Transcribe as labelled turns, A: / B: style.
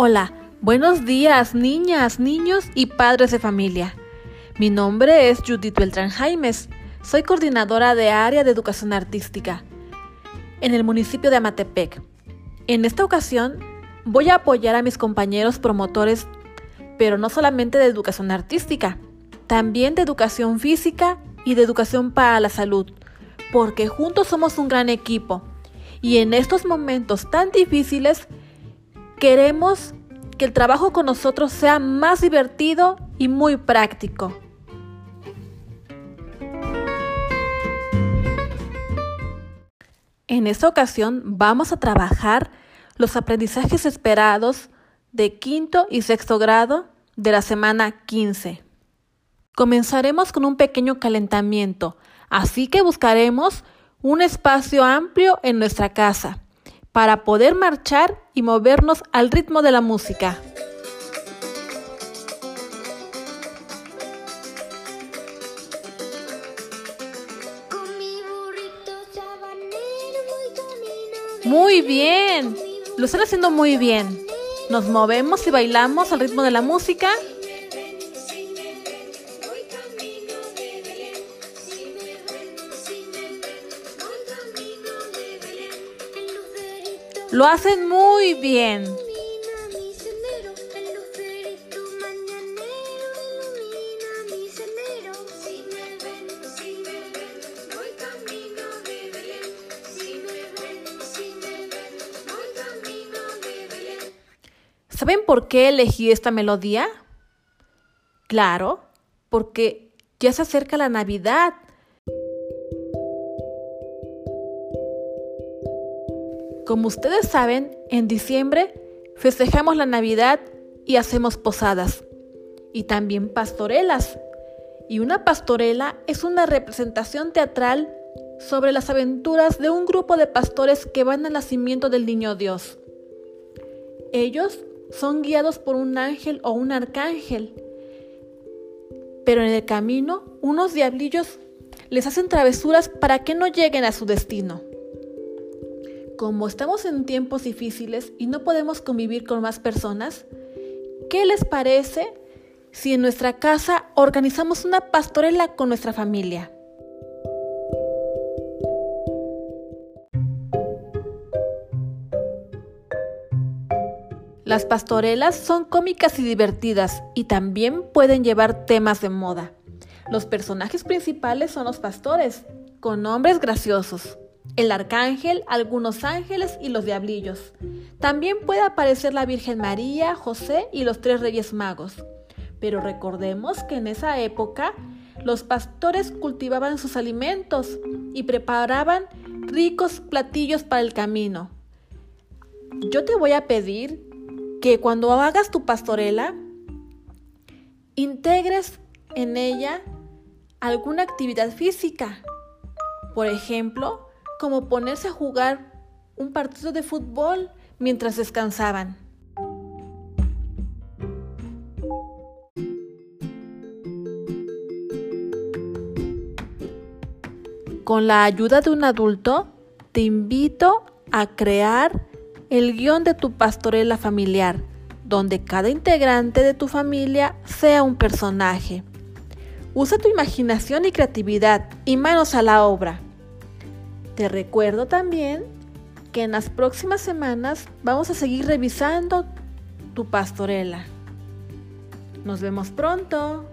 A: Hola, buenos días niñas, niños y padres de familia. Mi nombre es Judith Beltrán Jaimes. Soy coordinadora de área de educación artística en el municipio de Amatepec. En esta ocasión voy a apoyar a mis compañeros promotores, pero no solamente de educación artística, también de educación física y de educación para la salud, porque juntos somos un gran equipo y en estos momentos tan difíciles Queremos que el trabajo con nosotros sea más divertido y muy práctico. En esta ocasión vamos a trabajar los aprendizajes esperados de quinto y sexto grado de la semana 15. Comenzaremos con un pequeño calentamiento, así que buscaremos un espacio amplio en nuestra casa para poder marchar y movernos al ritmo de la música. Muy bien, lo están haciendo muy bien. Nos movemos y bailamos al ritmo de la música. Lo hacen muy bien. ¿Saben por qué elegí esta melodía? Claro, porque ya se acerca la Navidad Como ustedes saben, en diciembre festejamos la Navidad y hacemos posadas y también pastorelas. Y una pastorela es una representación teatral sobre las aventuras de un grupo de pastores que van al nacimiento del niño Dios. Ellos son guiados por un ángel o un arcángel, pero en el camino unos diablillos les hacen travesuras para que no lleguen a su destino. Como estamos en tiempos difíciles y no podemos convivir con más personas, ¿qué les parece si en nuestra casa organizamos una pastorela con nuestra familia? Las pastorelas son cómicas y divertidas y también pueden llevar temas de moda. Los personajes principales son los pastores, con nombres graciosos el arcángel, algunos ángeles y los diablillos. También puede aparecer la Virgen María, José y los tres reyes magos. Pero recordemos que en esa época los pastores cultivaban sus alimentos y preparaban ricos platillos para el camino. Yo te voy a pedir que cuando hagas tu pastorela, integres en ella alguna actividad física. Por ejemplo, como ponerse a jugar un partido de fútbol mientras descansaban. Con la ayuda de un adulto, te invito a crear el guion de tu pastorela familiar, donde cada integrante de tu familia sea un personaje. Usa tu imaginación y creatividad y manos a la obra. Te recuerdo también que en las próximas semanas vamos a seguir revisando tu pastorela. Nos vemos pronto.